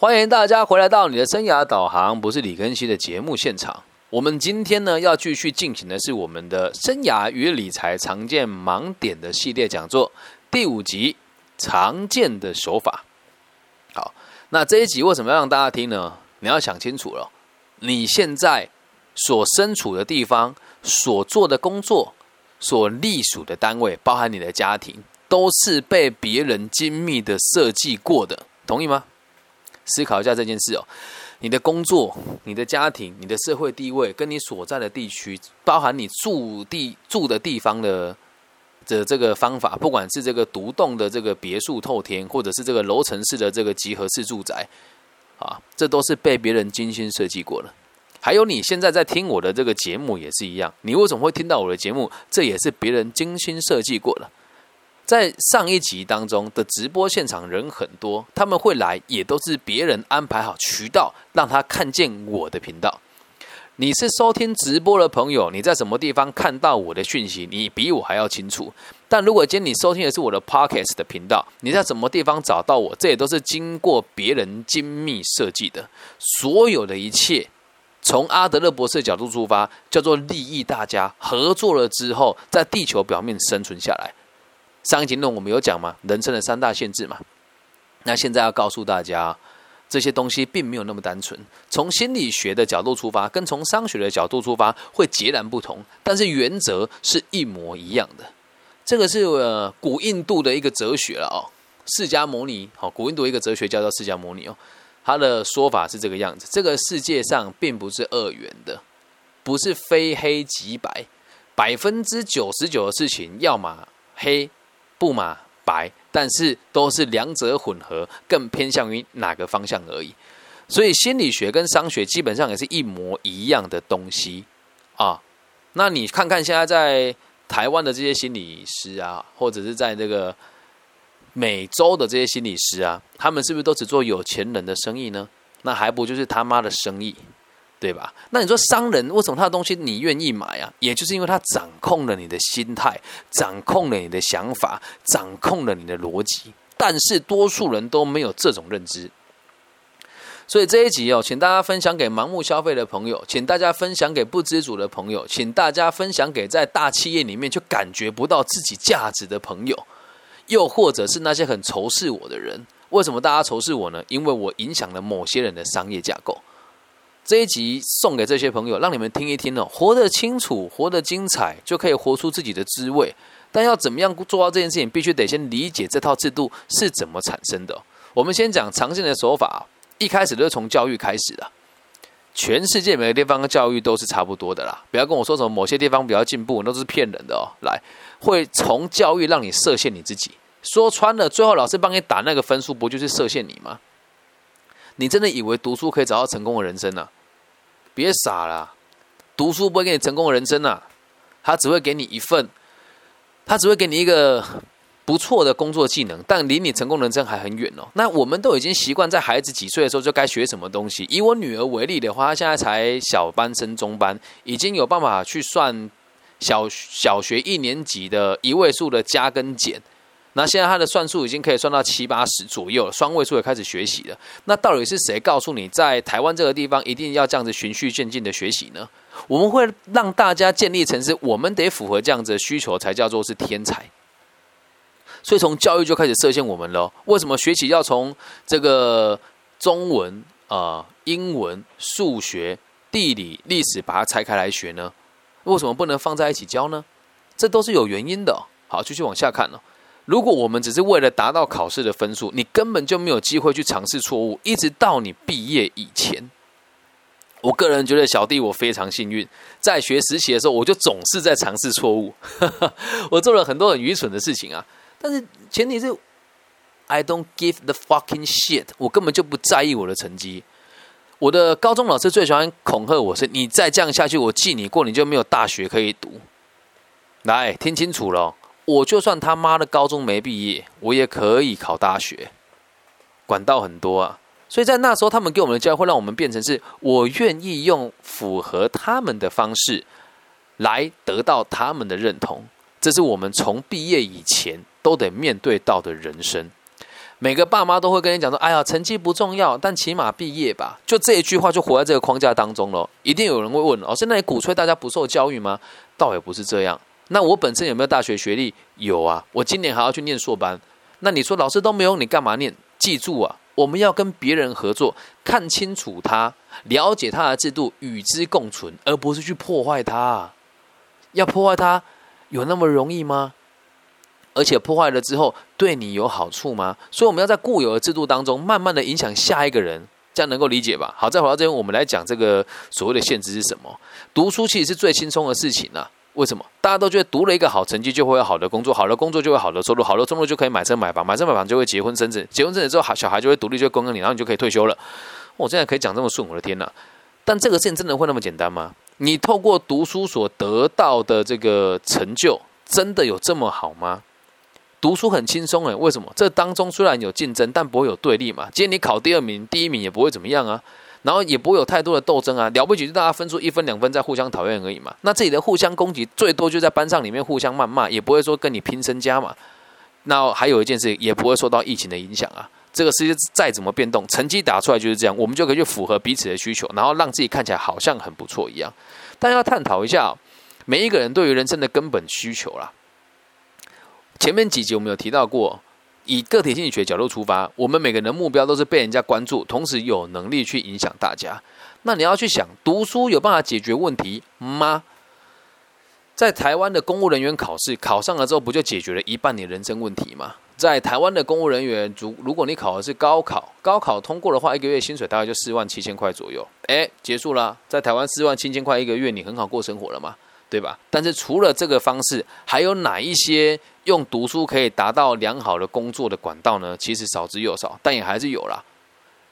欢迎大家回来到你的生涯导航，不是李根熙的节目现场。我们今天呢要继续进行的是我们的生涯与理财常见盲点的系列讲座第五集常见的手法。好，那这一集为什么要让大家听呢？你要想清楚了，你现在所身处的地方、所做的工作、所隶属的单位，包含你的家庭，都是被别人精密的设计过的，同意吗？思考一下这件事哦，你的工作、你的家庭、你的社会地位，跟你所在的地区，包含你住地住的地方的的这个方法，不管是这个独栋的这个别墅透天，或者是这个楼层式的这个集合式住宅，啊，这都是被别人精心设计过了。还有你现在在听我的这个节目也是一样，你为什么会听到我的节目？这也是别人精心设计过了。在上一集当中的直播现场人很多，他们会来也都是别人安排好渠道让他看见我的频道。你是收听直播的朋友，你在什么地方看到我的讯息，你比我还要清楚。但如果今天你收听的是我的 Podcast 的频道，你在什么地方找到我，这也都是经过别人精密设计的。所有的一切，从阿德勒博士的角度出发，叫做利益大家合作了之后，在地球表面生存下来。上一集论我们有讲嘛，人生的三大限制嘛。那现在要告诉大家，这些东西并没有那么单纯。从心理学的角度出发，跟从商学的角度出发会截然不同，但是原则是一模一样的。这个是呃古印度的一个哲学了哦，释迦牟尼。好，古印度一个哲学叫做释迦牟尼哦，他的说法是这个样子：这个世界上并不是二元的，不是非黑即白，百分之九十九的事情要么黑。不嘛白，但是都是两者混合，更偏向于哪个方向而已。所以心理学跟商学基本上也是一模一样的东西啊。那你看看现在在台湾的这些心理师啊，或者是在这个美洲的这些心理师啊，他们是不是都只做有钱人的生意呢？那还不就是他妈的生意？对吧？那你说商人为什么他的东西你愿意买啊？也就是因为他掌控了你的心态，掌控了你的想法，掌控了你的逻辑。但是多数人都没有这种认知，所以这一集哦，请大家分享给盲目消费的朋友，请大家分享给不知足的朋友，请大家分享给在大企业里面就感觉不到自己价值的朋友，又或者是那些很仇视我的人。为什么大家仇视我呢？因为我影响了某些人的商业架构。这一集送给这些朋友，让你们听一听哦，活得清楚，活得精彩，就可以活出自己的滋味。但要怎么样做到这件事情，必须得先理解这套制度是怎么产生的。我们先讲常见的手法，一开始都是从教育开始的。全世界每个地方的教育都是差不多的啦，不要跟我说什么某些地方比较进步，那都是骗人的哦。来，会从教育让你设限你自己，说穿了，最后老师帮你打那个分数，不就是设限你吗？你真的以为读书可以找到成功的人生呢？别傻了，读书不会给你成功的人生呐，他只会给你一份，他只会给你一个不错的工作技能，但离你成功人生还很远哦。那我们都已经习惯在孩子几岁的时候就该学什么东西。以我女儿为例的话，她现在才小班升中班，已经有办法去算小小学一年级的一位数的加跟减。那现在他的算术已经可以算到七八十左右了，双位数也开始学习了。那到底是谁告诉你在台湾这个地方一定要这样子循序渐进的学习呢？我们会让大家建立成是，我们得符合这样子的需求才叫做是天才。所以从教育就开始设限我们了。为什么学习要从这个中文啊、英文、数学、地理、历史把它拆开来学呢？为什么不能放在一起教呢？这都是有原因的。好，继续往下看了。如果我们只是为了达到考试的分数，你根本就没有机会去尝试错误，一直到你毕业以前。我个人觉得小弟我非常幸运，在学实习的时候，我就总是在尝试错误。我做了很多很愚蠢的事情啊，但是前提是 I don't give the fucking shit，我根本就不在意我的成绩。我的高中老师最喜欢恐吓我是：你再这样下去，我记你过，你就没有大学可以读。来，听清楚了。我就算他妈的高中没毕业，我也可以考大学，管道很多啊。所以在那时候，他们给我们的教会让我们变成是，我愿意用符合他们的方式来得到他们的认同。这是我们从毕业以前都得面对到的人生。每个爸妈都会跟你讲说：“哎呀，成绩不重要，但起码毕业吧。”就这一句话就活在这个框架当中了。一定有人会问：“哦，现在你鼓吹大家不受教育吗？”倒也不是这样。那我本身有没有大学学历？有啊，我今年还要去念硕班。那你说老师都没有，你干嘛念？记住啊，我们要跟别人合作，看清楚他，了解他的制度，与之共存，而不是去破坏他。要破坏他，有那么容易吗？而且破坏了之后，对你有好处吗？所以我们要在固有的制度当中，慢慢的影响下一个人，这样能够理解吧？好，再回到这边，我们来讲这个所谓的限制是什么？读书其实是最轻松的事情呢。为什么？大家都觉得读了一个好成绩就会有好的工作，好的工作就会好的收入，好的收入就可以买车买房，买车买房就会结婚生子，结婚生子之后，小孩就会独立，就会供养你，然后你就可以退休了。我现在可以讲这么顺，我的天哪！但这个事情真的会那么简单吗？你透过读书所得到的这个成就，真的有这么好吗？读书很轻松诶，为什么？这当中虽然有竞争，但不会有对立嘛。今天你考第二名，第一名也不会怎么样啊，然后也不会有太多的斗争啊。了不起就大家分出一分两分，在互相讨厌而已嘛。那这里的互相攻击，最多就在班上里面互相谩骂，也不会说跟你拼身家嘛。那还有一件事，也不会受到疫情的影响啊。这个世界再怎么变动，成绩打出来就是这样，我们就可以去符合彼此的需求，然后让自己看起来好像很不错一样。但要探讨一下，每一个人对于人生的根本需求啦。前面几集我们有提到过，以个体心理学角度出发，我们每个人的目标都是被人家关注，同时有能力去影响大家。那你要去想，读书有办法解决问题吗？在台湾的公务人员考试考上了之后，不就解决了一半你人生问题吗？在台湾的公务人员，如如果你考的是高考，高考通过的话，一个月薪水大概就四万七千块左右。哎，结束了，在台湾四万七千块一个月，你很好过生活了吗？对吧？但是除了这个方式，还有哪一些用读书可以达到良好的工作的管道呢？其实少之又少，但也还是有啦，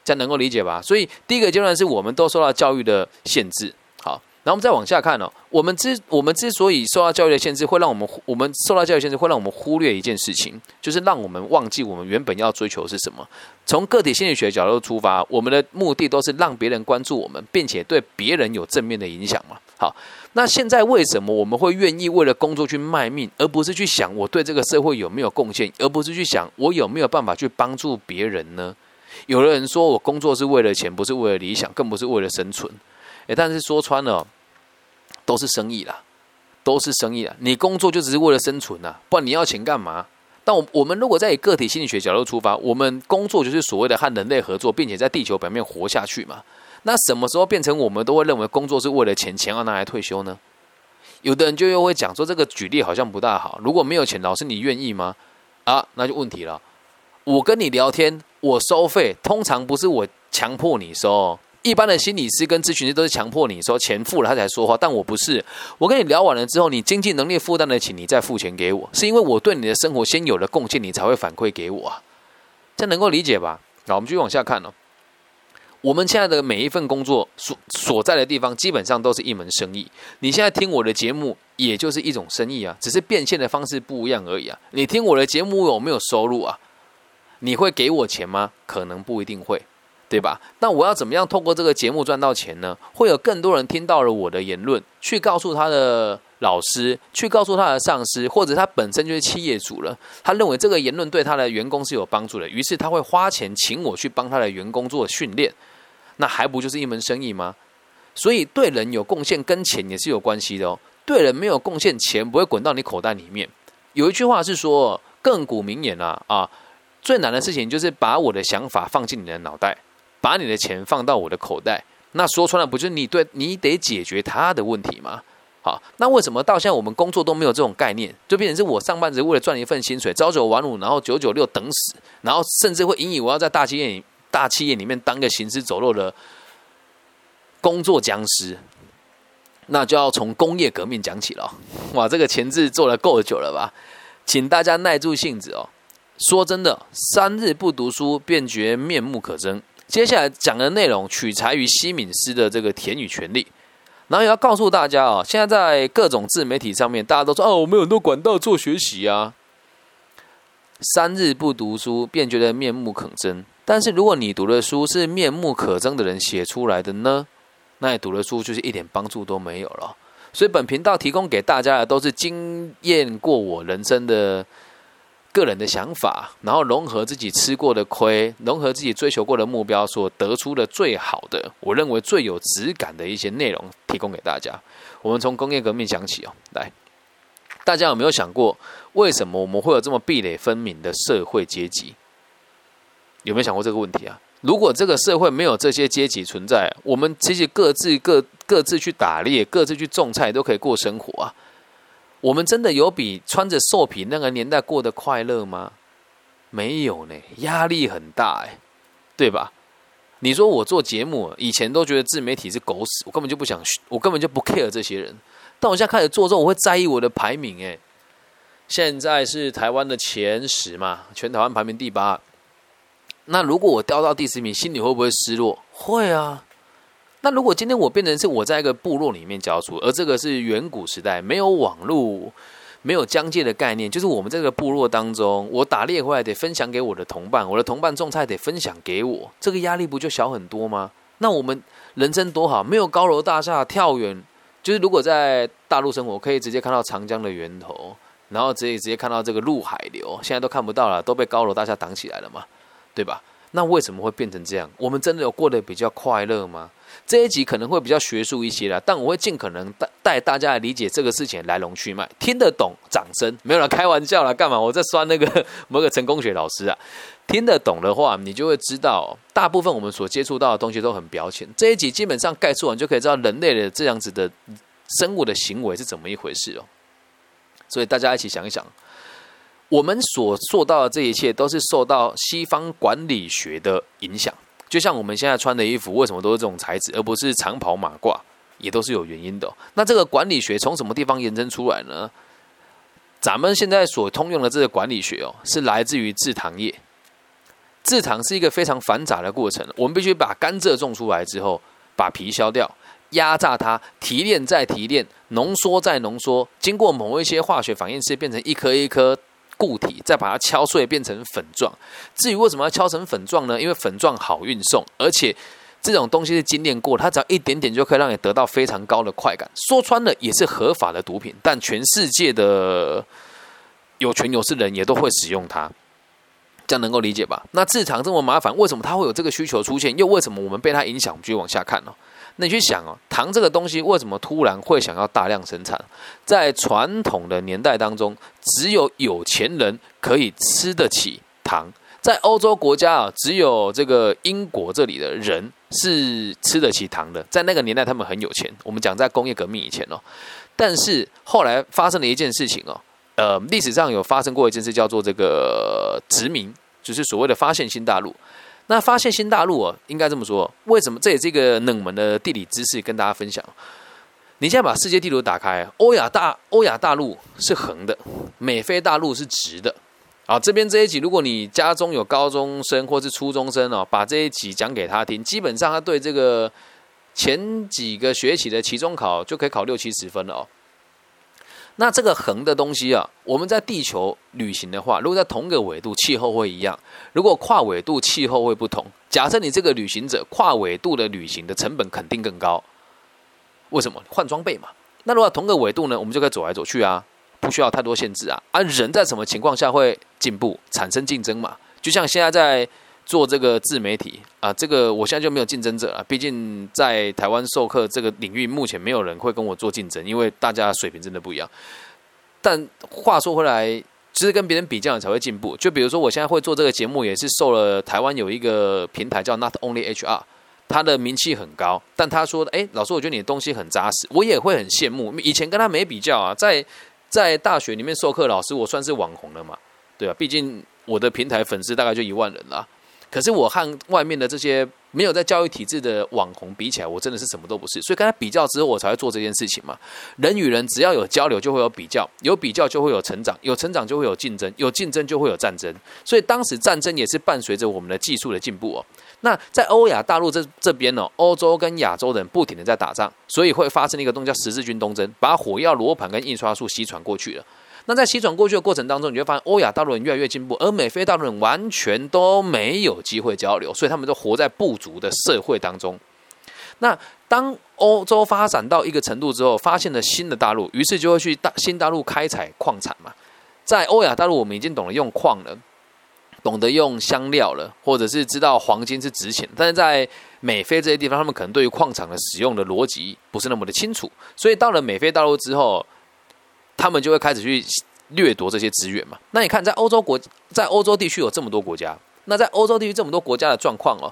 这样能够理解吧？所以第一个阶段是我们都受到教育的限制。好。然后我们再往下看哦，我们之我们之所以受到教育的限制，会让我们我们受到教育限制，会让我们忽略一件事情，就是让我们忘记我们原本要追求是什么。从个体心理学角度出发，我们的目的都是让别人关注我们，并且对别人有正面的影响嘛。好，那现在为什么我们会愿意为了工作去卖命，而不是去想我对这个社会有没有贡献，而不是去想我有没有办法去帮助别人呢？有的人说我工作是为了钱，不是为了理想，更不是为了生存。诶，但是说穿了。都是生意啦，都是生意啦。你工作就只是为了生存呐，不然你要钱干嘛？但我我们如果在以个体心理学角度出发，我们工作就是所谓的和人类合作，并且在地球表面活下去嘛。那什么时候变成我们都会认为工作是为了钱，钱要拿来退休呢？有的人就又会讲说，这个举例好像不大好。如果没有钱，老师你愿意吗？啊，那就问题了。我跟你聊天，我收费，通常不是我强迫你收。一般的心理师跟咨询师都是强迫你说钱付了他才说话，但我不是。我跟你聊完了之后，你经济能力负担得起，你再付钱给我，是因为我对你的生活先有了贡献，你才会反馈给我啊。这能够理解吧？那我们继续往下看哦。我们现在的每一份工作所所在的地方，基本上都是一门生意。你现在听我的节目，也就是一种生意啊，只是变现的方式不一样而已啊。你听我的节目有没有收入啊？你会给我钱吗？可能不一定会。对吧？那我要怎么样透过这个节目赚到钱呢？会有更多人听到了我的言论，去告诉他的老师，去告诉他的上司，或者他本身就是企业主了。他认为这个言论对他的员工是有帮助的，于是他会花钱请我去帮他的员工做训练。那还不就是一门生意吗？所以对人有贡献跟钱也是有关系的哦。对人没有贡献，钱不会滚到你口袋里面。有一句话是说，亘古名言啊啊，最难的事情就是把我的想法放进你的脑袋。把你的钱放到我的口袋，那说穿了不就是你对你得解决他的问题吗？好，那为什么到现在我们工作都没有这种概念，就变成是我上班只是为了赚一份薪水，朝九晚五，然后九九六等死，然后甚至会引以为傲在大企业大企业里面当个行尸走肉的工作僵尸，那就要从工业革命讲起了。哇，这个前置做了够久了吧？请大家耐住性子哦。说真的，三日不读书，便觉面目可憎。接下来讲的内容取材于西敏斯的这个田与权利，然后也要告诉大家啊，现在在各种自媒体上面，大家都说哦，我们有很多管道做学习啊。三日不读书，便觉得面目可憎。但是如果你读的书是面目可憎的人写出来的呢，那你读的书就是一点帮助都没有了。所以本频道提供给大家的都是经验过我人生的个人的想法，然后融合自己吃过的亏，融合自己追求过的目标，所得出的最好的，我认为最有质感的一些内容，提供给大家。我们从工业革命讲起哦，来，大家有没有想过，为什么我们会有这么壁垒分明的社会阶级？有没有想过这个问题啊？如果这个社会没有这些阶级存在，我们其实各自各各自去打猎，各自去种菜，都可以过生活啊。我们真的有比穿着兽皮那个年代过得快乐吗？没有呢，压力很大哎，对吧？你说我做节目，以前都觉得自媒体是狗屎，我根本就不想，我根本就不 care 这些人。但我现在开始做之后，我会在意我的排名哎。现在是台湾的前十嘛，全台湾排名第八。那如果我掉到第十名，心里会不会失落？会啊。那如果今天我变成是我在一个部落里面教书，而这个是远古时代，没有网络、没有疆界的概念，就是我们这个部落当中，我打猎回来得分享给我的同伴，我的同伴种菜得分享给我，这个压力不就小很多吗？那我们人生多好，没有高楼大厦，跳远就是如果在大陆生活，可以直接看到长江的源头，然后直接直接看到这个陆海流，现在都看不到了，都被高楼大厦挡起来了嘛，对吧？那为什么会变成这样？我们真的有过得比较快乐吗？这一集可能会比较学术一些啦，但我会尽可能带带大家来理解这个事情来龙去脉，听得懂掌声，没有人开玩笑啦，干嘛？我在酸那个 某个成功学老师啊，听得懂的话，你就会知道，大部分我们所接触到的东西都很表浅。这一集基本上概述完就可以知道人类的这样子的生物的行为是怎么一回事哦。所以大家一起想一想。我们所做到的这一切，都是受到西方管理学的影响。就像我们现在穿的衣服，为什么都是这种材质，而不是长袍马褂，也都是有原因的。那这个管理学从什么地方延伸出来呢？咱们现在所通用的这个管理学哦，是来自于制糖业。制糖是一个非常繁杂的过程，我们必须把甘蔗种出来之后，把皮削掉，压榨它，提炼再提炼，浓缩再浓缩，经过某一些化学反应是变成一颗一颗。固体再把它敲碎变成粉状。至于为什么要敲成粉状呢？因为粉状好运送，而且这种东西是精炼过，它只要一点点就可以让你得到非常高的快感。说穿了也是合法的毒品，但全世界的有权有势人也都会使用它，这样能够理解吧？那制糖这么麻烦，为什么它会有这个需求出现？又为什么我们被它影响？我们继续往下看呢？那你去想哦，糖这个东西为什么突然会想要大量生产？在传统的年代当中，只有有钱人可以吃得起糖。在欧洲国家啊，只有这个英国这里的人是吃得起糖的。在那个年代，他们很有钱。我们讲在工业革命以前哦，但是后来发生了一件事情哦，呃，历史上有发生过一件事，叫做这个殖民，就是所谓的发现新大陆。那发现新大陆哦，应该这么说。为什么？这也是一个冷门的地理知识，跟大家分享。你现在把世界地图打开，欧亚大欧亚大陆是横的，美非大陆是直的。啊，这边这一集，如果你家中有高中生或是初中生哦，把这一集讲给他听，基本上他对这个前几个学期的期中考就可以考六七十分了哦。那这个横的东西啊，我们在地球旅行的话，如果在同个纬度，气候会一样；如果跨纬度，气候会不同。假设你这个旅行者跨纬度的旅行的成本肯定更高，为什么？换装备嘛。那如果同个纬度呢，我们就可以走来走去啊，不需要太多限制啊。而人在什么情况下会进步、产生竞争嘛？就像现在在。做这个自媒体啊，这个我现在就没有竞争者了。毕竟在台湾授课这个领域，目前没有人会跟我做竞争，因为大家水平真的不一样。但话说回来，其实跟别人比较才会进步。就比如说，我现在会做这个节目，也是受了台湾有一个平台叫 Not Only HR，他的名气很高。但他说：“哎，老师，我觉得你的东西很扎实。”我也会很羡慕。以前跟他没比较啊，在在大学里面授课老师，我算是网红了嘛？对啊，毕竟我的平台粉丝大概就一万人了。可是我和外面的这些没有在教育体制的网红比起来，我真的是什么都不是。所以跟他比较之后，我才会做这件事情嘛。人与人只要有交流，就会有比较；有比较就会有成长；有成长就会有竞争；有竞争就会有战争。所以当时战争也是伴随着我们的技术的进步哦。那在欧亚大陆这这边呢，欧洲跟亚洲人不停的在打仗，所以会发生一个东叫十字军东征，把火药、罗盘跟印刷术西传过去了。那在西转过去的过程当中，你会发现欧亚大陆人越来越进步，而美非大陆人完全都没有机会交流，所以他们都活在不足的社会当中。那当欧洲发展到一个程度之后，发现了新的大陆，于是就会去大新大陆开采矿产嘛。在欧亚大陆，我们已经懂得用矿了，懂得用香料了，或者是知道黄金是值钱。但是在美非这些地方，他们可能对于矿场的使用的逻辑不是那么的清楚，所以到了美非大陆之后，他们就会开始去掠夺这些资源嘛。那你看，在欧洲国，在欧洲地区有这么多国家，那在欧洲地区这么多国家的状况哦。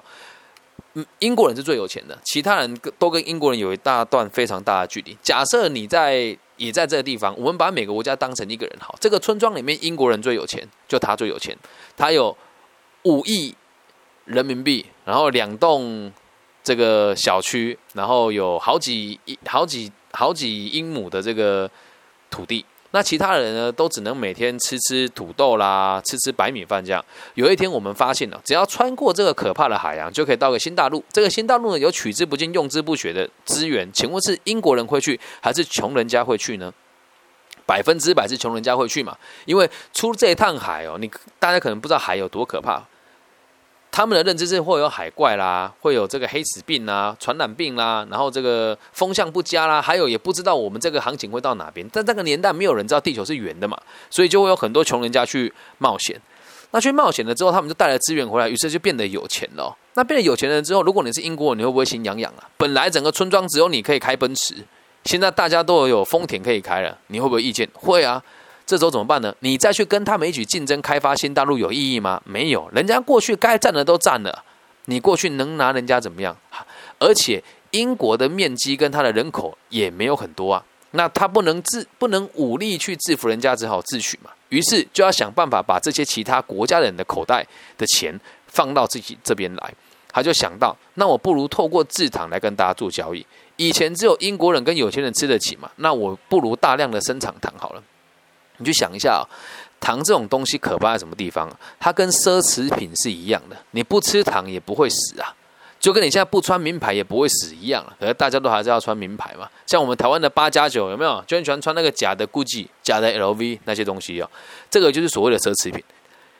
嗯英国人是最有钱的，其他人都跟英国人有一大段非常大的距离。假设你在也在这个地方，我们把每个国家当成一个人好，这个村庄里面英国人最有钱，就他最有钱，他有五亿人民币，然后两栋这个小区，然后有好几好几好几英亩的这个土地。那其他人呢，都只能每天吃吃土豆啦，吃吃白米饭这样。有一天，我们发现了，只要穿过这个可怕的海洋，就可以到个新大陆。这个新大陆呢，有取之不尽、用之不绝的资源。请问是英国人会去，还是穷人家会去呢？百分之百是穷人家会去嘛？因为出这一趟海哦，你大家可能不知道海有多可怕。他们的认知是会有海怪啦，会有这个黑死病啦、传染病啦，然后这个风向不佳啦，还有也不知道我们这个行情会到哪边。但那个年代没有人知道地球是圆的嘛，所以就会有很多穷人家去冒险。那去冒险了之后，他们就带来资源回来，于是就变得有钱了。那变得有钱人之后，如果你是英国人，你会不会心痒痒啊？本来整个村庄只有你可以开奔驰，现在大家都有丰田可以开了，你会不会意见？会啊。这时候怎么办呢？你再去跟他们一起竞争开发新大陆有意义吗？没有，人家过去该占的都占了，你过去能拿人家怎么样？而且英国的面积跟它的人口也没有很多啊，那他不能自不能武力去制服人家，只好自取嘛。于是就要想办法把这些其他国家人的口袋的钱放到自己这边来。他就想到，那我不如透过制糖来跟大家做交易。以前只有英国人跟有钱人吃得起嘛，那我不如大量的生产糖好了。你去想一下啊，糖这种东西可怕在什么地方？它跟奢侈品是一样的，你不吃糖也不会死啊，就跟你现在不穿名牌也不会死一样了。可是大家都还是要穿名牌嘛。像我们台湾的八加九有没有？就很喜欢穿那个假的 GUCCI、假的 LV 那些东西哦。这个就是所谓的奢侈品。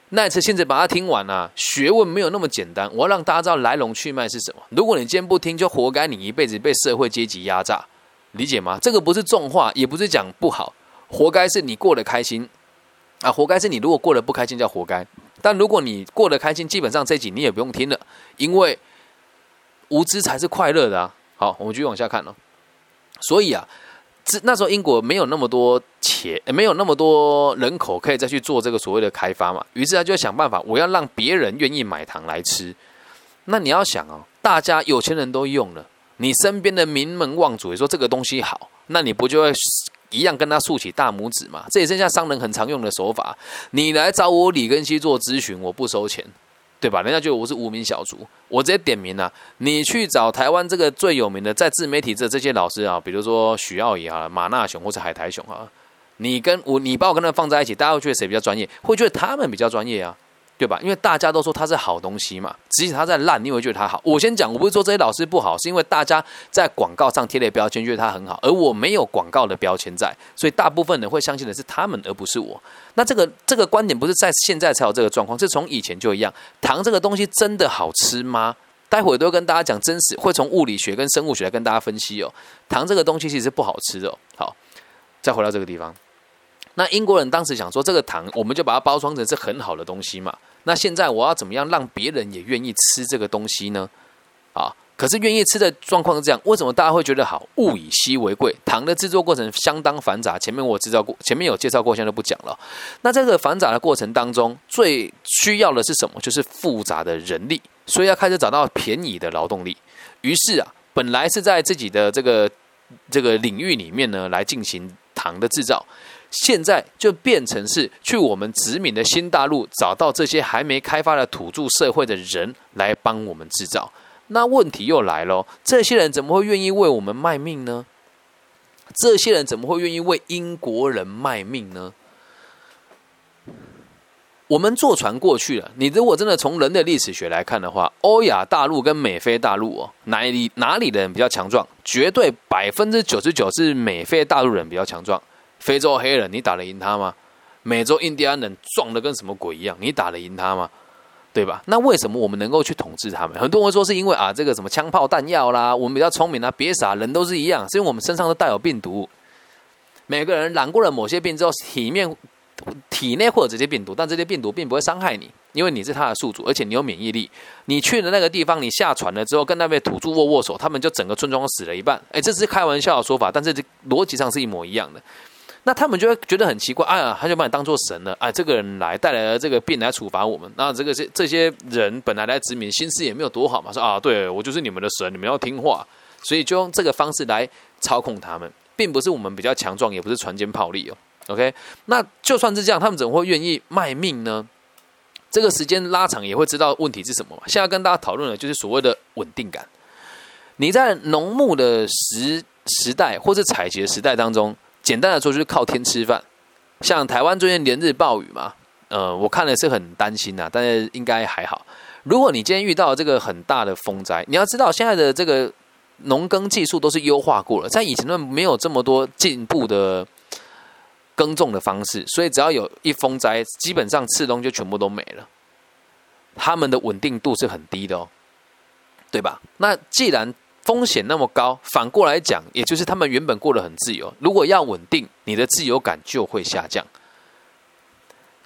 那一次现在把它听完啊，学问没有那么简单。我要让大家知道来龙去脉是什么。如果你今天不听，就活该你一辈子被社会阶级压榨，理解吗？这个不是重话，也不是讲不好。活该是你过得开心啊！活该是你如果过得不开心叫活该。但如果你过得开心，基本上这集你也不用听了，因为无知才是快乐的啊！好，我们继续往下看哦。所以啊，这那时候英国没有那么多钱，没有那么多人口可以再去做这个所谓的开发嘛。于是他就想办法，我要让别人愿意买糖来吃。那你要想哦，大家有钱人都用了，你身边的名门望族也说这个东西好，那你不就会？一样跟他竖起大拇指嘛，这也是像商人很常用的手法。你来找我李根熙做咨询，我不收钱，对吧？人家觉得我是无名小卒，我直接点名了。你去找台湾这个最有名的在自媒体这这些老师啊，比如说许耀仪啊、马纳雄或者海苔熊啊，你跟我，你把我跟他们放在一起，大家会觉得谁比较专业？会觉得他们比较专业啊。对吧？因为大家都说它是好东西嘛，即使它在烂，你也会觉得它好。我先讲，我不是说这些老师不好，是因为大家在广告上贴了标签，觉得它很好，而我没有广告的标签在，所以大部分人会相信的是他们，而不是我。那这个这个观点不是在现在才有这个状况，是从以前就一样。糖这个东西真的好吃吗？待会都会跟大家讲真实，会从物理学跟生物学来跟大家分析哦。糖这个东西其实不好吃的。好，再回到这个地方。那英国人当时想说，这个糖我们就把它包装成是很好的东西嘛。那现在我要怎么样让别人也愿意吃这个东西呢？啊，可是愿意吃的状况是这样，为什么大家会觉得好？物以稀为贵，糖的制作过程相当繁杂。前面我知道过，前面有介绍过，现在不讲了。那这个繁杂的过程当中，最需要的是什么？就是复杂的人力，所以要开始找到便宜的劳动力。于是啊，本来是在自己的这个这个领域里面呢，来进行糖的制造。现在就变成是去我们殖民的新大陆找到这些还没开发的土著社会的人来帮我们制造。那问题又来了，这些人怎么会愿意为我们卖命呢？这些人怎么会愿意为英国人卖命呢？我们坐船过去了。你如果真的从人类历史学来看的话，欧亚大陆跟美非大陆哦，哪里哪里的人比较强壮？绝对百分之九十九是美非大陆人比较强壮。非洲黑人，你打得赢他吗？美洲印第安人壮的跟什么鬼一样，你打得赢他吗？对吧？那为什么我们能够去统治他们？很多人说是因为啊，这个什么枪炮弹药啦，我们比较聪明啊，别傻，人都是一样，是因为我们身上都带有病毒。每个人染过了某些病之后，体面体内会有这些病毒，但这些病毒并不会伤害你，因为你是他的宿主，而且你有免疫力。你去的那个地方，你下船了之后，跟那边土著握握手，他们就整个村庄死了一半。哎，这是开玩笑的说法，但是逻辑上是一模一样的。那他们就会觉得很奇怪，哎呀，他就把你当做神了，哎，这个人来带来了这个病来处罚我们。那这个是这些人本来来殖民，心思也没有多好嘛，说啊，对我就是你们的神，你们要听话，所以就用这个方式来操控他们，并不是我们比较强壮，也不是船坚炮利哦。OK，那就算是这样，他们怎么会愿意卖命呢？这个时间拉长也会知道问题是什么嘛。现在跟大家讨论的就是所谓的稳定感。你在农牧的时时代或者采集的时代当中。简单的说，就是靠天吃饭。像台湾最近连日暴雨嘛，呃，我看了是很担心呐，但是应该还好。如果你今天遇到这个很大的风灾，你要知道现在的这个农耕技术都是优化过了，在以前呢没有这么多进步的耕种的方式，所以只要有一风灾，基本上次东就全部都没了。他们的稳定度是很低的哦，对吧？那既然风险那么高，反过来讲，也就是他们原本过得很自由。如果要稳定，你的自由感就会下降。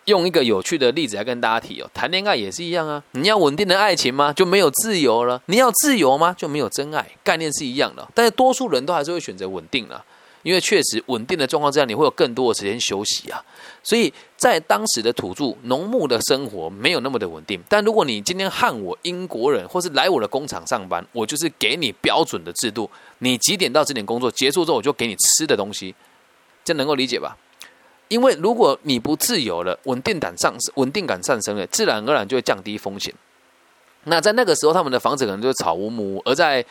用一个有趣的例子来跟大家提哦，谈恋爱也是一样啊。你要稳定的爱情吗？就没有自由了。你要自由吗？就没有真爱。概念是一样的，但是多数人都还是会选择稳定了。因为确实稳定的状况之下，你会有更多的时间休息啊。所以在当时的土著农牧的生活没有那么的稳定。但如果你今天和我英国人，或是来我的工厂上班，我就是给你标准的制度，你几点到几点工作，结束之后我就给你吃的东西，这能够理解吧？因为如果你不自由了，稳定感上稳定感上升了，自然而然就会降低风险。那在那个时候，他们的房子可能就是草屋木屋，而在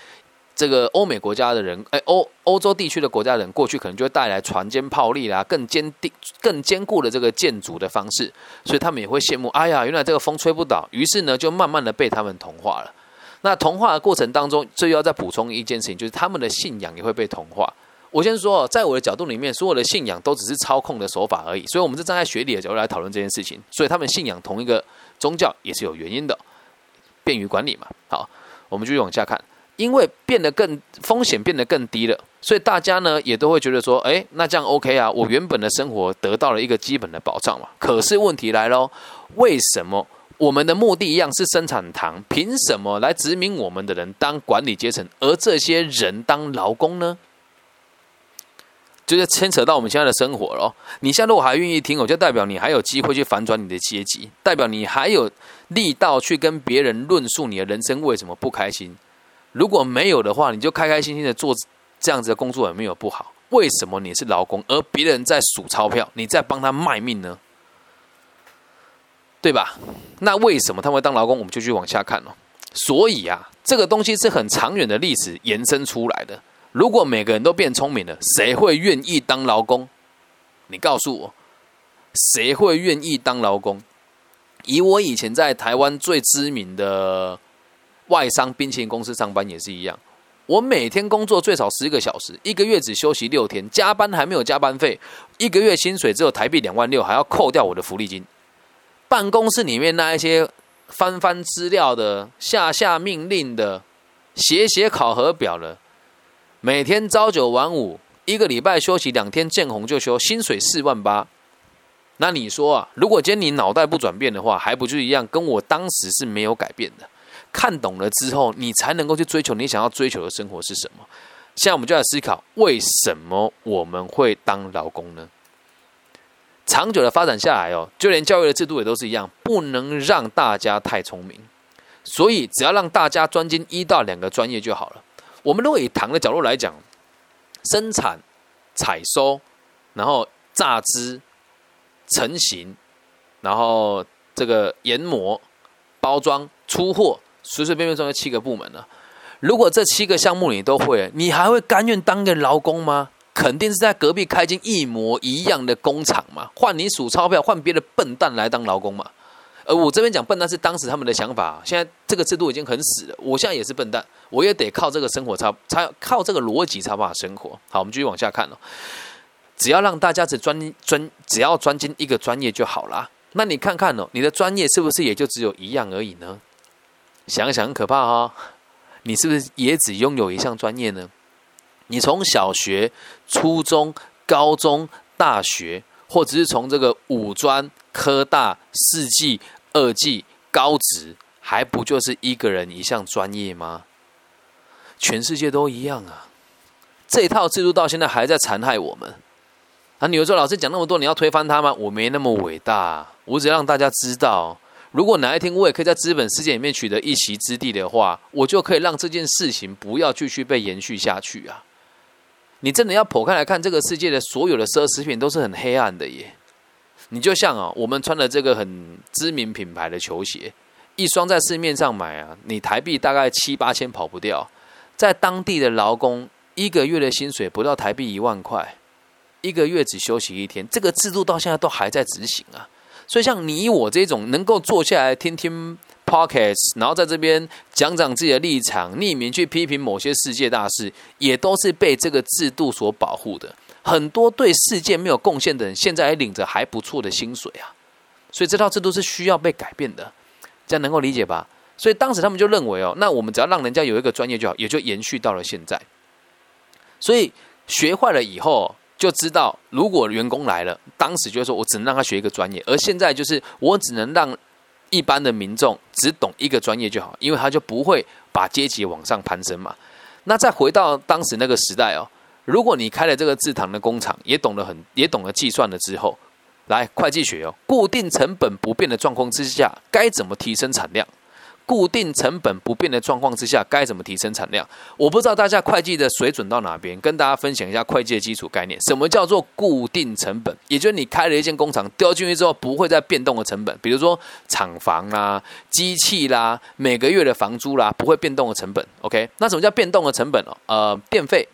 这个欧美国家的人，哎，欧欧洲地区的国家人过去可能就会带来船坚炮利啦，更坚定、更坚固的这个建筑的方式，所以他们也会羡慕。哎呀，原来这个风吹不倒，于是呢，就慢慢的被他们同化了。那同化的过程当中，这又要再补充一件事情，就是他们的信仰也会被同化。我先说，在我的角度里面，所有的信仰都只是操控的手法而已。所以，我们是站在学理的角度来讨论这件事情。所以，他们信仰同一个宗教也是有原因的，便于管理嘛。好，我们继续往下看。因为变得更风险变得更低了，所以大家呢也都会觉得说，哎，那这样 OK 啊，我原本的生活得到了一个基本的保障嘛。可是问题来喽，为什么我们的目的一样是生产糖，凭什么来殖民我们的人当管理阶层，而这些人当劳工呢？就是牵扯到我们现在的生活咯。你现在如果还愿意听，我就代表你还有机会去反转你的阶级，代表你还有力道去跟别人论述你的人生为什么不开心。如果没有的话，你就开开心心的做这样子的工作，也没有不好。为什么你是劳工，而别人在数钞票，你在帮他卖命呢？对吧？那为什么他会当劳工？我们就去往下看了。所以啊，这个东西是很长远的历史延伸出来的。如果每个人都变聪明了，谁会愿意当劳工？你告诉我，谁会愿意当劳工？以我以前在台湾最知名的。外商冰淇淋公司上班也是一样，我每天工作最少十个小时，一个月只休息六天，加班还没有加班费，一个月薪水只有台币两万六，还要扣掉我的福利金。办公室里面那一些翻翻资料的、下下命令的、写写考核表的，每天朝九晚五，一个礼拜休息两天，见红就休，薪水四万八。那你说啊，如果今天你脑袋不转变的话，还不就一样？跟我当时是没有改变的。看懂了之后，你才能够去追求你想要追求的生活是什么。现在我们就来思考，为什么我们会当劳工呢？长久的发展下来哦，就连教育的制度也都是一样，不能让大家太聪明。所以只要让大家专精一到两个专业就好了。我们如果以糖的角度来讲，生产、采收，然后榨汁、成型，然后这个研磨、包装、出货。随随便便中了七个部门了，如果这七个项目你都会，你还会甘愿当个劳工吗？肯定是在隔壁开间一模一样的工厂嘛，换你数钞票，换别的笨蛋来当劳工嘛。而我这边讲笨蛋是当时他们的想法，现在这个制度已经很死了。我现在也是笨蛋，我也得靠这个生活差，才靠这个逻辑才办法生活。好，我们继续往下看哦。只要让大家只专专，只要专精一个专业就好了。那你看看哦，你的专业是不是也就只有一样而已呢？想想很可怕哈，你是不是也只拥有一项专业呢？你从小学、初中、高中、大学，或者是从这个五专、科大、四技、二技、高职，还不就是一个人一项专业吗？全世界都一样啊！这套制度到现在还在残害我们。啊，你说老师讲那么多，你要推翻他吗？我没那么伟大，我只让大家知道，如果哪一天我也可以在资本世界里面取得一席之地的话，我就可以让这件事情不要继续被延续下去啊！你真的要剖开来看，这个世界的所有的奢侈品都是很黑暗的耶。你就像啊，我们穿的这个很知名品牌的球鞋，一双在市面上买啊，你台币大概七八千跑不掉，在当地的劳工一个月的薪水不到台币一万块。一个月只休息一天，这个制度到现在都还在执行啊。所以像你我这种能够坐下来听听 podcast，然后在这边讲讲自己的立场，匿名去批评某些世界大事，也都是被这个制度所保护的。很多对世界没有贡献的人，现在还领着还不错的薪水啊。所以这套制度是需要被改变的，这样能够理解吧？所以当时他们就认为哦，那我们只要让人家有一个专业就好，也就延续到了现在。所以学坏了以后。就知道，如果员工来了，当时就说我只能让他学一个专业，而现在就是我只能让一般的民众只懂一个专业就好，因为他就不会把阶级往上攀升嘛。那再回到当时那个时代哦，如果你开了这个制糖的工厂，也懂得很，也懂得计算了之后，来会计学哦，固定成本不变的状况之下，该怎么提升产量？固定成本不变的状况之下，该怎么提升产量？我不知道大家会计的水准到哪边，跟大家分享一下会计的基础概念。什么叫做固定成本？也就是你开了一间工厂，丢进去之后不会再变动的成本，比如说厂房啦、机器啦、每个月的房租啦，不会变动的成本。OK，那什么叫变动的成本哦？呃，电费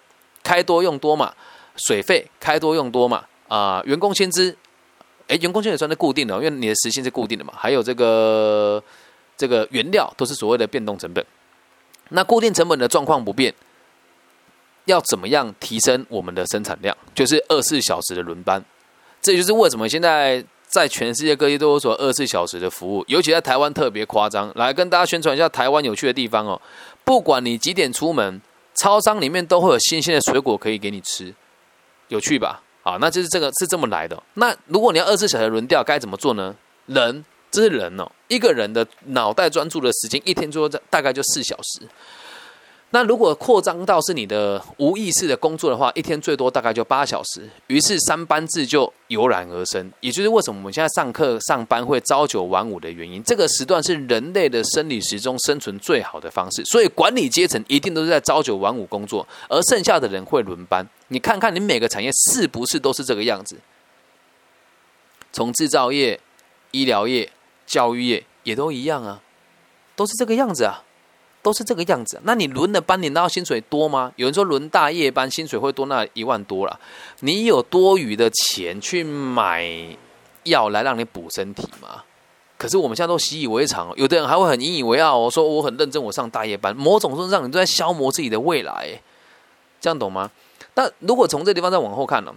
开多用多嘛，水费开多用多嘛，啊，员工薪资，哎，员工薪资算是固定的，因为你的时薪是固定的嘛，还有这个。这个原料都是所谓的变动成本，那固定成本的状况不变，要怎么样提升我们的生产量？就是二十四小时的轮班，这就是为什么现在在全世界各地都有所二十四小时的服务，尤其在台湾特别夸张。来跟大家宣传一下台湾有趣的地方哦，不管你几点出门，超商里面都会有新鲜的水果可以给你吃，有趣吧？好，那就是这个是这么来的。那如果你要二十四小时轮调，该怎么做呢？人。这是人哦，一个人的脑袋专注的时间，一天最多大概就四小时。那如果扩张到是你的无意识的工作的话，一天最多大概就八小时。于是三班制就油然而生，也就是为什么我们现在上课上班会朝九晚五的原因。这个时段是人类的生理时钟生存最好的方式，所以管理阶层一定都是在朝九晚五工作，而剩下的人会轮班。你看看你每个产业是不是都是这个样子？从制造业、医疗业。教育业也都一样啊，都是这个样子啊，都是这个样子。那你轮的班，你拿到薪水多吗？有人说轮大夜班薪水会多那一万多了。你有多余的钱去买药来让你补身体吗？可是我们现在都习以为常，有的人还会很引以为傲，我说我很认真，我上大夜班，某种程度上你都在消磨自己的未来，这样懂吗？那如果从这地方再往后看呢？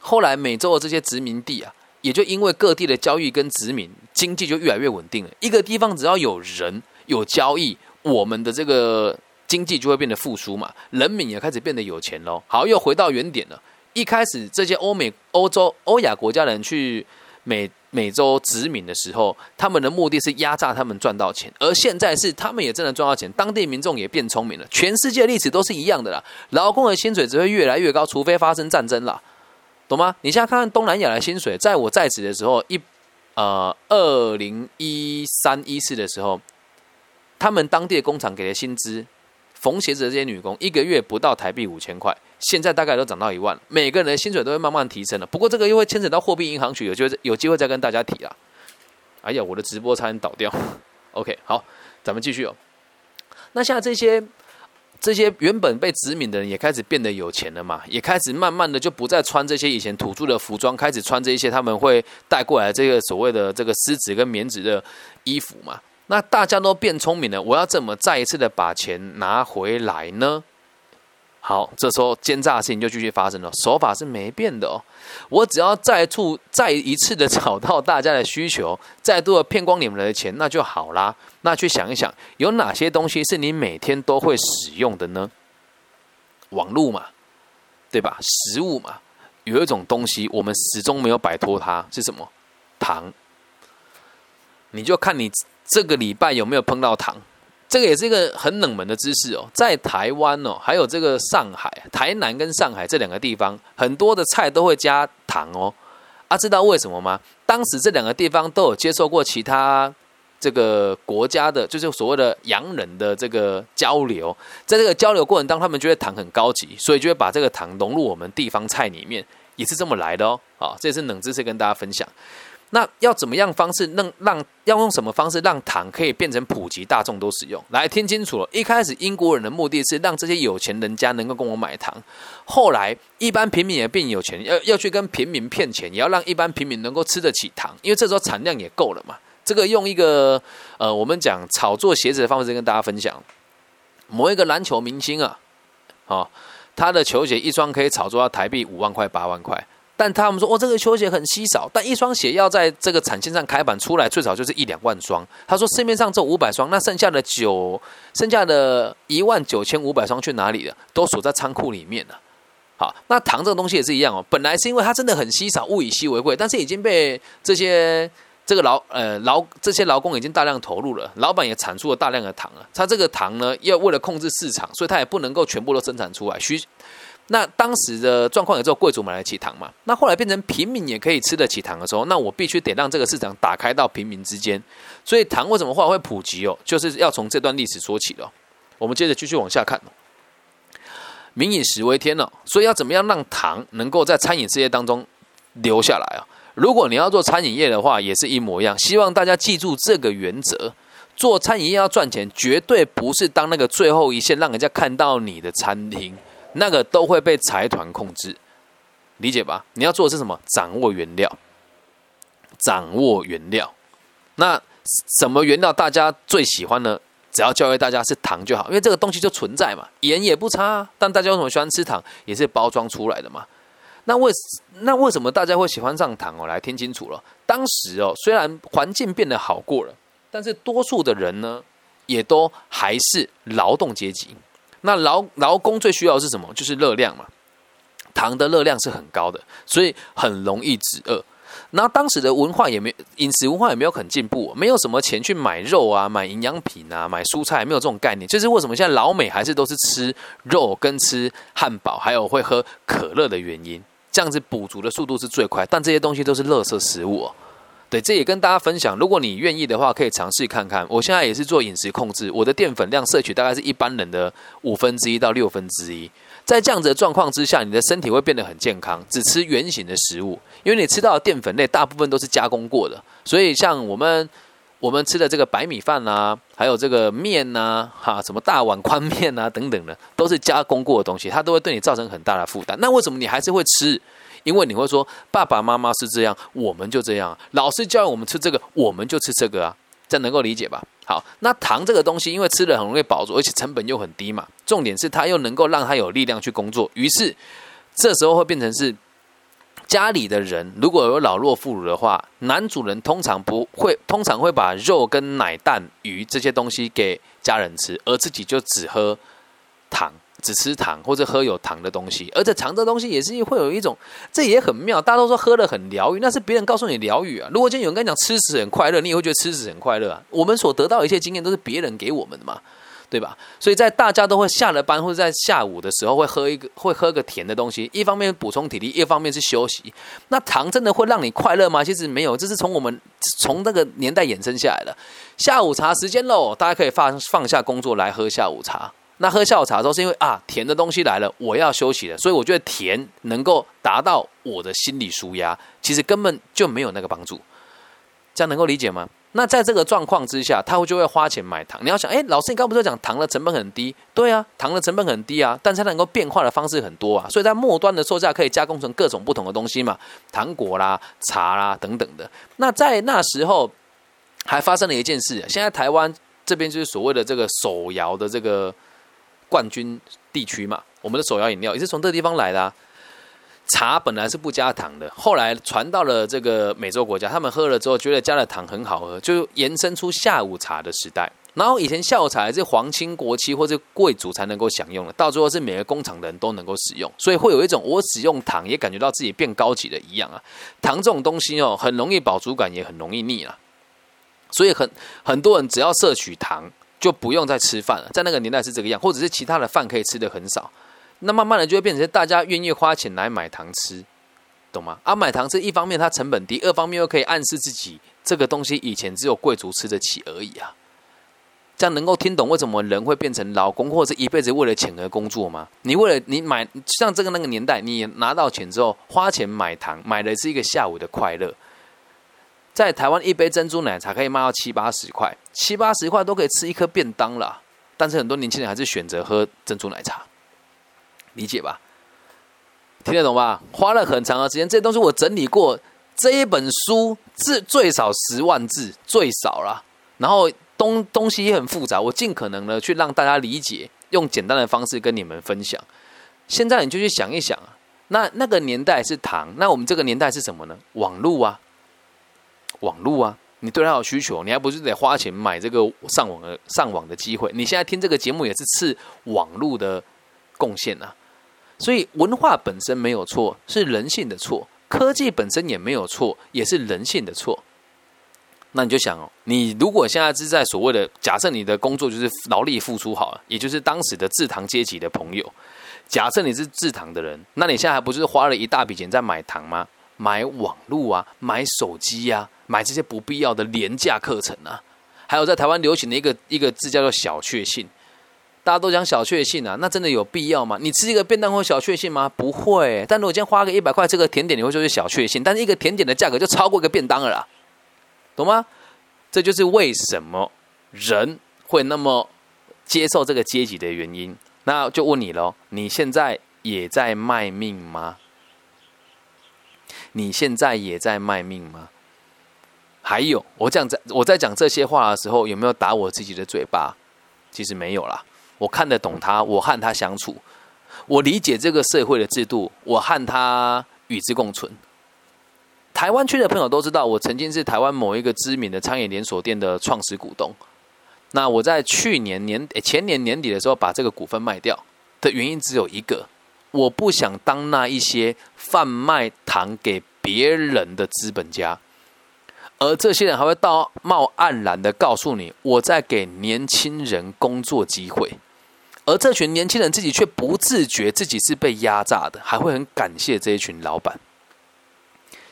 后来美洲的这些殖民地啊。也就因为各地的交易跟殖民，经济就越来越稳定了。一个地方只要有人有交易，我们的这个经济就会变得复苏嘛，人民也开始变得有钱喽。好，又回到原点了。一开始这些欧美、欧洲、欧亚国家人去美美洲殖民的时候，他们的目的是压榨他们赚到钱，而现在是他们也真的赚到钱，当地民众也变聪明了。全世界历史都是一样的啦，劳工的薪水只会越来越高，除非发生战争了。懂吗？你现在看看东南亚的薪水，在我在职的时候，一呃，二零一三一四的时候，他们当地的工厂给的薪资，缝鞋子的这些女工，一个月不到台币五千块，现在大概都涨到一万，每个人的薪水都会慢慢提升了。不过这个又会牵扯到货币银行去，有机会有机会再跟大家提啊。哎呀，我的直播差点倒掉。OK，好，咱们继续哦。那像这些。这些原本被殖民的人也开始变得有钱了嘛，也开始慢慢的就不再穿这些以前土著的服装，开始穿这些他们会带过来这个所谓的这个丝质跟棉质的衣服嘛。那大家都变聪明了，我要怎么再一次的把钱拿回来呢？好，这时候奸诈的事情就继续发生了，手法是没变的哦。我只要再处再一次的找到大家的需求，再度的骗光你们的钱，那就好啦。那去想一想，有哪些东西是你每天都会使用的呢？网络嘛，对吧？食物嘛，有一种东西，我们始终没有摆脱它，是什么？糖。你就看你这个礼拜有没有碰到糖，这个也是一个很冷门的知识哦。在台湾哦，还有这个上海、台南跟上海这两个地方，很多的菜都会加糖哦。啊，知道为什么吗？当时这两个地方都有接受过其他这个国家的，就是所谓的洋人的这个交流，在这个交流过程当中，他们觉得糖很高级，所以就会把这个糖融入我们地方菜里面，也是这么来的哦。啊，这也是冷知识跟大家分享。那要怎么样方式让让要用什么方式让糖可以变成普及大众都使用？来听清楚了，一开始英国人的目的是让这些有钱人家能够跟我买糖，后来一般平民也变有钱，要要去跟平民骗钱，也要让一般平民能够吃得起糖，因为这时候产量也够了嘛。这个用一个呃，我们讲炒作鞋子的方式跟大家分享，某一个篮球明星啊，啊，他的球鞋一双可以炒作到台币五万块八万块。但他们说，哦，这个球鞋很稀少，但一双鞋要在这个产线上开板出来，最少就是一两万双。他说市面上这五百双，那剩下的九，剩下的一万九千五百双去哪里了？都锁在仓库里面了。好，那糖这个东西也是一样哦，本来是因为它真的很稀少，物以稀为贵，但是已经被这些这个劳呃劳这些劳工已经大量投入了，老板也产出了大量的糖了。他这个糖呢，要为了控制市场，所以他也不能够全部都生产出来，需。那当时的状况也只有贵族买得起糖嘛？那后来变成平民也可以吃得起糖的时候，那我必须得让这个市场打开到平民之间。所以糖为什么后来会普及哦？就是要从这段历史说起了。我们接着继续往下看。民以食为天哦，所以要怎么样让糖能够在餐饮事业当中留下来啊？如果你要做餐饮业的话，也是一模一样。希望大家记住这个原则：做餐饮业要赚钱，绝对不是当那个最后一线，让人家看到你的餐厅。那个都会被财团控制，理解吧？你要做的是什么？掌握原料，掌握原料。那什么原料大家最喜欢呢？只要教会大家是糖就好，因为这个东西就存在嘛，盐也不差。但大家为什么喜欢吃糖？也是包装出来的嘛。那为那为什么大家会喜欢上糖哦？来听清楚了，当时哦，虽然环境变得好过了，但是多数的人呢，也都还是劳动阶级。那劳劳工最需要的是什么？就是热量嘛。糖的热量是很高的，所以很容易止饿。然后当时的文化也没饮食文化也没有很进步，没有什么钱去买肉啊、买营养品啊、买蔬菜，没有这种概念。就是为什么现在老美还是都是吃肉跟吃汉堡，还有会喝可乐的原因。这样子补足的速度是最快，但这些东西都是垃圾食物。对，这也跟大家分享。如果你愿意的话，可以尝试看看。我现在也是做饮食控制，我的淀粉量摄取大概是一般人的五分之一到六分之一。在这样子的状况之下，你的身体会变得很健康。只吃原形的食物，因为你吃到的淀粉类大部分都是加工过的。所以像我们我们吃的这个白米饭啊，还有这个面呐，哈，什么大碗宽面啊等等的，都是加工过的东西，它都会对你造成很大的负担。那为什么你还是会吃？因为你会说爸爸妈妈是这样，我们就这样。老师教我们吃这个，我们就吃这个啊，这能够理解吧？好，那糖这个东西，因为吃了很容易饱足，而且成本又很低嘛。重点是它又能够让他有力量去工作，于是这时候会变成是家里的人如果有老弱妇孺的话，男主人通常不会，通常会把肉跟奶蛋鱼这些东西给家人吃，而自己就只喝糖。只吃糖或者喝有糖的东西，而且糖这东西也是会有一种，这也很妙。大家都说喝了很疗愈，那是别人告诉你疗愈啊。如果今天有人跟你讲吃屎很快乐，你也会觉得吃屎很快乐啊。我们所得到一切经验都是别人给我们的嘛，对吧？所以在大家都会下了班或者在下午的时候会喝一个会喝个甜的东西，一方面补充体力，一方面是休息。那糖真的会让你快乐吗？其实没有，这是从我们从那个年代衍生下来的。下午茶时间喽，大家可以放放下工作来喝下午茶。那喝下午茶的时候，是因为啊，甜的东西来了，我要休息了，所以我觉得甜能够达到我的心理舒压，其实根本就没有那个帮助，这样能够理解吗？那在这个状况之下，他会就会花钱买糖。你要想，哎，老师，你刚不是讲糖的成本很低？对啊，糖的成本很低啊，但是它能够变化的方式很多啊，所以在末端的售价可以加工成各种不同的东西嘛，糖果啦、茶啦等等的。那在那时候还发生了一件事，现在台湾这边就是所谓的这个手摇的这个。冠军地区嘛，我们的首要饮料也是从这个地方来的。茶本来是不加糖的，后来传到了这个美洲国家，他们喝了之后觉得加了糖很好喝，就延伸出下午茶的时代。然后以前下午茶是皇亲国戚或者贵族才能够享用的，到最后是每个工厂的人都能够使用，所以会有一种我使用糖也感觉到自己变高级的一样啊。糖这种东西哦，很容易饱足感，也很容易腻啊。所以很很多人只要摄取糖，就不用再吃饭了。在那个年代是这个样，或者是其他的饭可以吃的很少，那慢慢的就会变成大家愿意花钱来买糖吃，懂吗？啊，买糖吃一方面它成本低，二方面又可以暗示自己这个东西以前只有贵族吃得起而已啊。这样能够听懂为什么人会变成劳工，或者是一辈子为了钱而工作吗？你为了你买，像这个那个年代，你拿到钱之后花钱买糖，买的是一个下午的快乐。在台湾，一杯珍珠奶茶可以卖到七八十块，七八十块都可以吃一颗便当了。但是很多年轻人还是选择喝珍珠奶茶，理解吧？听得懂吧？花了很长的时间，这些东西我整理过，这一本书字最少十万字，最少了。然后。东东西也很复杂，我尽可能的去让大家理解，用简单的方式跟你们分享。现在你就去想一想，那那个年代是糖，那我们这个年代是什么呢？网络啊，网络啊，你对他有需求，你还不是得花钱买这个上网的上网的机会？你现在听这个节目也是次网络的贡献啊。所以文化本身没有错，是人性的错；科技本身也没有错，也是人性的错。那你就想哦，你如果现在是在所谓的假设你的工作就是劳力付出好了，也就是当时的制糖阶级的朋友，假设你是制糖的人，那你现在还不是花了一大笔钱在买糖吗？买网络啊，买手机呀，买这些不必要的廉价课程啊，还有在台湾流行的一个一个字叫做小确幸，大家都讲小确幸啊，那真的有必要吗？你吃一个便当会小确幸吗？不会。但如果今天花个一百块这个甜点，你会说是小确幸，但是一个甜点的价格就超过一个便当了啦。懂吗？这就是为什么人会那么接受这个阶级的原因。那就问你喽：你现在也在卖命吗？你现在也在卖命吗？还有，我讲在我在讲这些话的时候，有没有打我自己的嘴巴？其实没有啦。我看得懂他，我和他相处，我理解这个社会的制度，我和他与之共存。台湾区的朋友都知道，我曾经是台湾某一个知名的餐饮连锁店的创始股东。那我在去年年前年年底的时候把这个股份卖掉的原因只有一个，我不想当那一些贩卖糖给别人的资本家，而这些人还会道貌岸然的告诉你我在给年轻人工作机会，而这群年轻人自己却不自觉自己是被压榨的，还会很感谢这一群老板。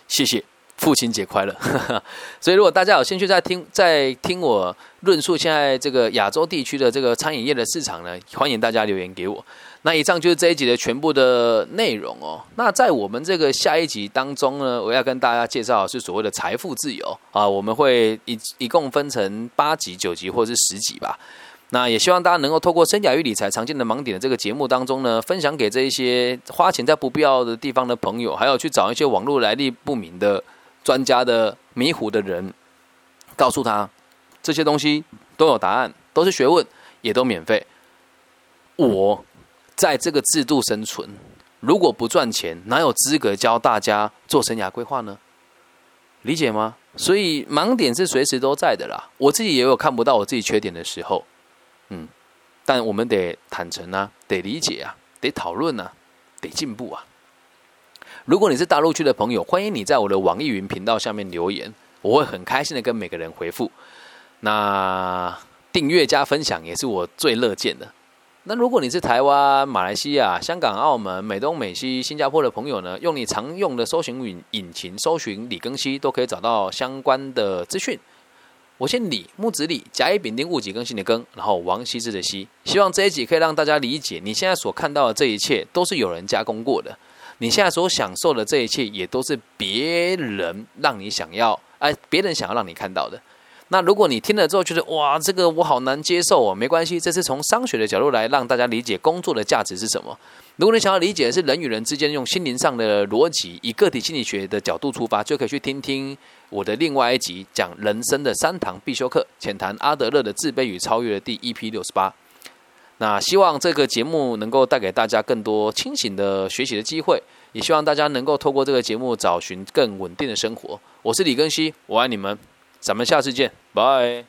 谢谢，父亲节快乐。所以，如果大家有兴趣在听，在听我论述现在这个亚洲地区的这个餐饮业的市场呢，欢迎大家留言给我。那以上就是这一集的全部的内容哦。那在我们这个下一集当中呢，我要跟大家介绍是所谓的财富自由啊，我们会一一共分成八集、九集或者是十集吧。那也希望大家能够透过生涯与理财常见的盲点的这个节目当中呢，分享给这一些花钱在不必要的地方的朋友，还有去找一些网络来历不明的专家的迷糊的人，告诉他这些东西都有答案，都是学问，也都免费。我在这个制度生存，如果不赚钱，哪有资格教大家做生涯规划呢？理解吗？所以盲点是随时都在的啦。我自己也有看不到我自己缺点的时候。嗯，但我们得坦诚啊，得理解啊，得讨论啊，得进步啊。如果你是大陆区的朋友，欢迎你在我的网易云频道下面留言，我会很开心的跟每个人回复。那订阅加分享也是我最乐见的。那如果你是台湾、马来西亚、香港、澳门、美东、美西、新加坡的朋友呢，用你常用的搜寻引引擎搜寻李庚希，都可以找到相关的资讯。我姓李，木子李，甲乙丙丁戊己庚辛的庚，然后王羲之的羲。希望这一集可以让大家理解，你现在所看到的这一切都是有人加工过的，你现在所享受的这一切也都是别人让你想要，哎，别人想要让你看到的。那如果你听了之后觉得哇，这个我好难接受哦，没关系，这是从商学的角度来让大家理解工作的价值是什么。如果你想要理解的是人与人之间用心灵上的逻辑，以个体心理学的角度出发，就可以去听听我的另外一集讲人生的三堂必修课，浅谈阿德勒的自卑与超越的第一批六十八。那希望这个节目能够带给大家更多清醒的学习的机会，也希望大家能够透过这个节目找寻更稳定的生活。我是李根熙，我爱你们。咱们下次见，拜。